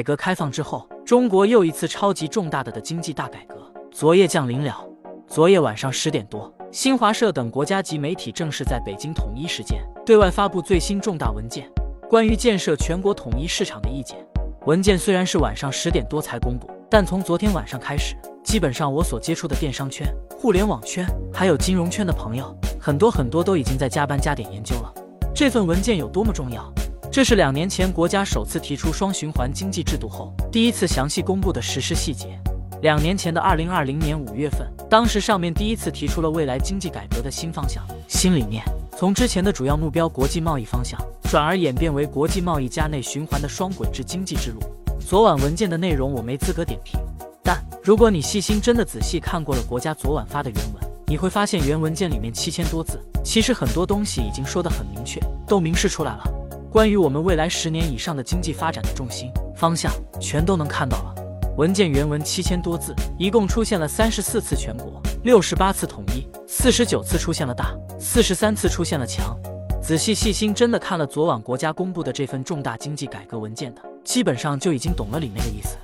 改革开放之后，中国又一次超级重大的的经济大改革昨夜降临了。昨夜晚上十点多，新华社等国家级媒体正式在北京统一时间对外发布最新重大文件，关于建设全国统一市场的意见。文件虽然是晚上十点多才公布，但从昨天晚上开始，基本上我所接触的电商圈、互联网圈还有金融圈的朋友，很多很多都已经在加班加点研究了这份文件有多么重要。这是两年前国家首次提出双循环经济制度后，第一次详细公布的实施细节。两年前的二零二零年五月份，当时上面第一次提出了未来经济改革的新方向、新理念，从之前的主要目标国际贸易方向，转而演变为国际贸易加内循环的双轨制经济之路。昨晚文件的内容我没资格点评，但如果你细心真的仔细看过了国家昨晚发的原文，你会发现原文件里面七千多字，其实很多东西已经说得很明确，都明示出来了。关于我们未来十年以上的经济发展的重心方向，全都能看到了。文件原文七千多字，一共出现了三十四次全国，六十八次统一，四十九次出现了大，四十三次出现了强。仔细细心真的看了昨晚国家公布的这份重大经济改革文件的，基本上就已经懂了里面的意思。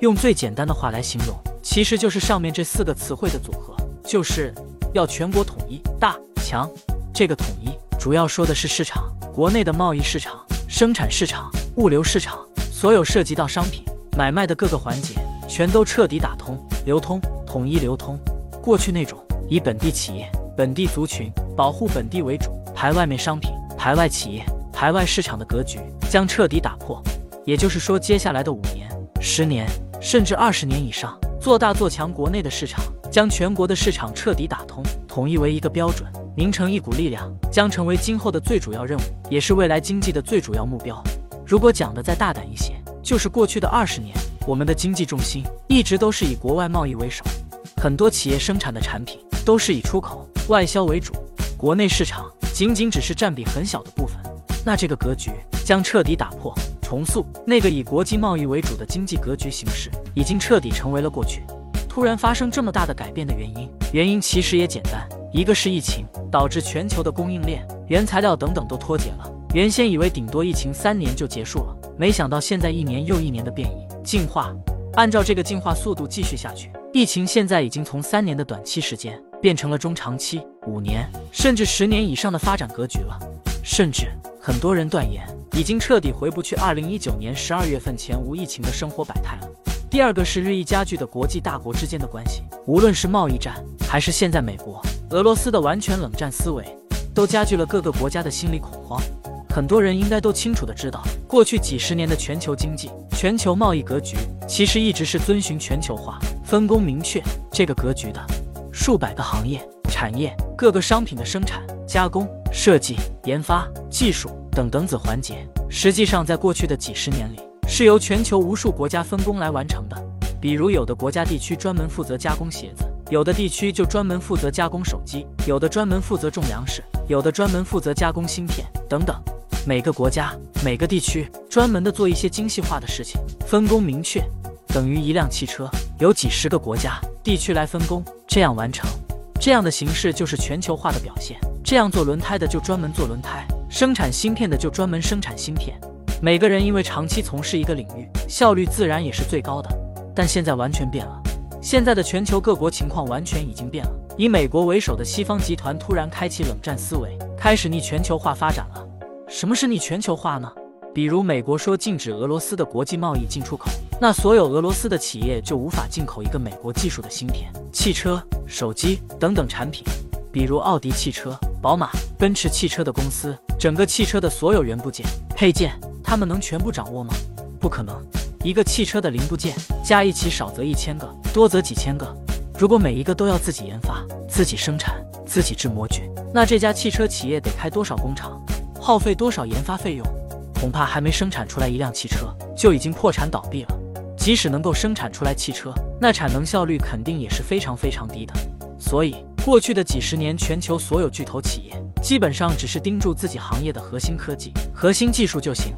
用最简单的话来形容，其实就是上面这四个词汇的组合，就是要全国统一，大强。这个统一主要说的是市场。国内的贸易市场、生产市场、物流市场，所有涉及到商品买卖的各个环节，全都彻底打通、流通、统一流通。过去那种以本地企业、本地族群保护本地为主，排外面商品、排外企业、排外市场的格局将彻底打破。也就是说，接下来的五年、十年，甚至二十年以上，做大做强国内的市场，将全国的市场彻底打通，统一为一个标准。凝成一股力量，将成为今后的最主要任务，也是未来经济的最主要目标。如果讲的再大胆一些，就是过去的二十年，我们的经济重心一直都是以国外贸易为首，很多企业生产的产品都是以出口外销为主，国内市场仅仅只是占比很小的部分。那这个格局将彻底打破，重塑那个以国际贸易为主的经济格局形式，已经彻底成为了过去。突然发生这么大的改变的原因，原因其实也简单。一个是疫情导致全球的供应链、原材料等等都脱节了。原先以为顶多疫情三年就结束了，没想到现在一年又一年的变异进化。按照这个进化速度继续下去，疫情现在已经从三年的短期时间变成了中长期、五年甚至十年以上的发展格局了。甚至很多人断言，已经彻底回不去二零一九年十二月份前无疫情的生活百态了。第二个是日益加剧的国际大国之间的关系，无论是贸易战，还是现在美国。俄罗斯的完全冷战思维，都加剧了各个国家的心理恐慌。很多人应该都清楚的知道，过去几十年的全球经济、全球贸易格局，其实一直是遵循全球化、分工明确这个格局的。数百个行业、产业，各个商品的生产、加工、设计、研发、技术等等子环节，实际上在过去的几十年里，是由全球无数国家分工来完成的。比如，有的国家地区专门负责加工鞋子。有的地区就专门负责加工手机，有的专门负责种粮食，有的专门负责加工芯片等等。每个国家、每个地区专门的做一些精细化的事情，分工明确，等于一辆汽车有几十个国家、地区来分工，这样完成。这样的形式就是全球化的表现。这样做轮胎的就专门做轮胎，生产芯片的就专门生产芯片。每个人因为长期从事一个领域，效率自然也是最高的。但现在完全变了。现在的全球各国情况完全已经变了，以美国为首的西方集团突然开启冷战思维，开始逆全球化发展了。什么是逆全球化呢？比如美国说禁止俄罗斯的国际贸易进出口，那所有俄罗斯的企业就无法进口一个美国技术的芯片、汽车、手机等等产品。比如奥迪汽车、宝马、奔驰汽车的公司，整个汽车的所有元部件、配件，他们能全部掌握吗？不可能。一个汽车的零部件加一起，少则一千个，多则几千个。如果每一个都要自己研发、自己生产、自己制模具，那这家汽车企业得开多少工厂，耗费多少研发费用？恐怕还没生产出来一辆汽车，就已经破产倒闭了。即使能够生产出来汽车，那产能效率肯定也是非常非常低的。所以，过去的几十年，全球所有巨头企业基本上只是盯住自己行业的核心科技、核心技术就行，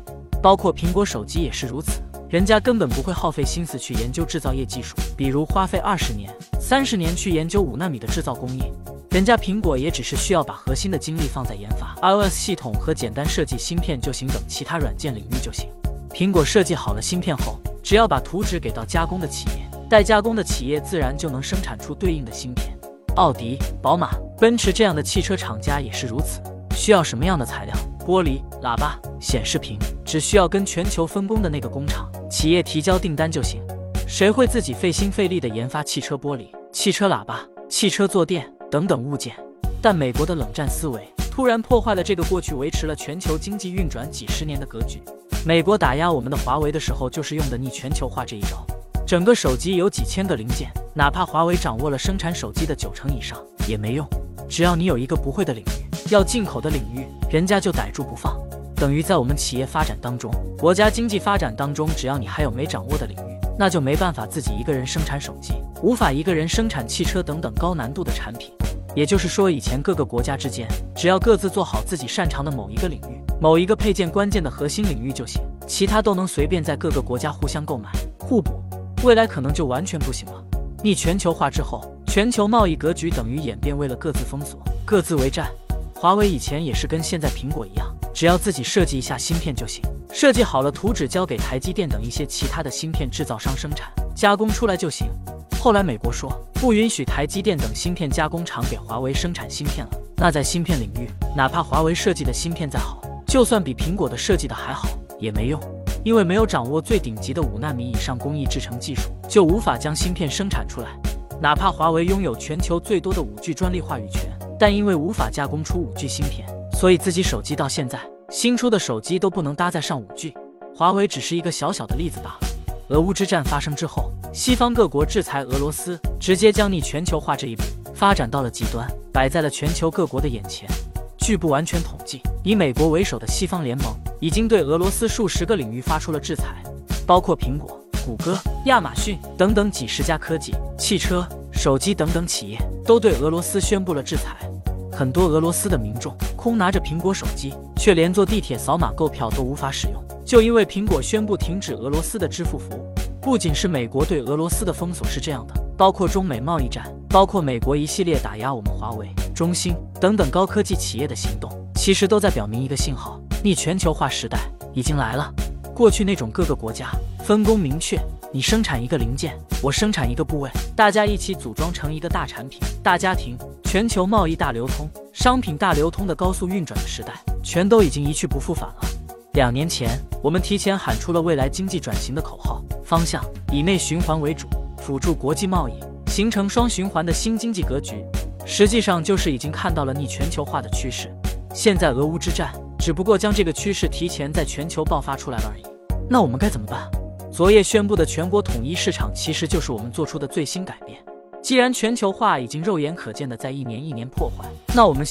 包括苹果手机也是如此。人家根本不会耗费心思去研究制造业技术，比如花费二十年、三十年去研究五纳米的制造工艺。人家苹果也只是需要把核心的精力放在研发 iOS 系统和简单设计芯片就行等其他软件领域就行。苹果设计好了芯片后，只要把图纸给到加工的企业，待加工的企业自然就能生产出对应的芯片。奥迪、宝马、奔驰这样的汽车厂家也是如此。需要什么样的材料？玻璃、喇叭、显示屏，只需要跟全球分工的那个工厂企业提交订单就行。谁会自己费心费力的研发汽车玻璃、汽车喇叭、汽车坐垫等等物件？但美国的冷战思维突然破坏了这个过去维持了全球经济运转几十年的格局。美国打压我们的华为的时候，就是用的逆全球化这一招。整个手机有几千个零件，哪怕华为掌握了生产手机的九成以上也没用。只要你有一个不会的领域，要进口的领域，人家就逮住不放。等于在我们企业发展当中，国家经济发展当中，只要你还有没掌握的领域，那就没办法自己一个人生产手机，无法一个人生产汽车等等高难度的产品。也就是说，以前各个国家之间，只要各自做好自己擅长的某一个领域、某一个配件关键的核心领域就行，其他都能随便在各个国家互相购买互补。未来可能就完全不行了。逆全球化之后，全球贸易格局等于演变为了各自封锁、各自为战。华为以前也是跟现在苹果一样，只要自己设计一下芯片就行，设计好了图纸交给台积电等一些其他的芯片制造商生产加工出来就行。后来美国说不允许台积电等芯片加工厂给华为生产芯片了，那在芯片领域，哪怕华为设计的芯片再好，就算比苹果的设计的还好也没用。因为没有掌握最顶级的五纳米以上工艺制成技术，就无法将芯片生产出来。哪怕华为拥有全球最多的五 G 专利话语权，但因为无法加工出五 G 芯片，所以自己手机到现在新出的手机都不能搭载上五 G。华为只是一个小小的例子罢了。俄乌之战发生之后，西方各国制裁俄罗斯，直接将逆全球化这一步发展到了极端，摆在了全球各国的眼前。据不完全统计，以美国为首的西方联盟已经对俄罗斯数十个领域发出了制裁，包括苹果、谷歌、亚马逊等等几十家科技、汽车、手机等等企业都对俄罗斯宣布了制裁。很多俄罗斯的民众空拿着苹果手机，却连坐地铁扫码购票都无法使用，就因为苹果宣布停止俄罗斯的支付服务。不仅是美国对俄罗斯的封锁是这样的，包括中美贸易战，包括美国一系列打压我们华为。中兴等等高科技企业的行动，其实都在表明一个信号：逆全球化时代已经来了。过去那种各个国家分工明确，你生产一个零件，我生产一个部位，大家一起组装成一个大产品、大家庭，全球贸易大流通、商品大流通的高速运转的时代，全都已经一去不复返了。两年前，我们提前喊出了未来经济转型的口号，方向以内循环为主，辅助国际贸易，形成双循环的新经济格局。实际上就是已经看到了逆全球化的趋势，现在俄乌之战只不过将这个趋势提前在全球爆发出来了而已。那我们该怎么办？昨夜宣布的全国统一市场其实就是我们做出的最新改变。既然全球化已经肉眼可见的在一年一年破坏，那我们。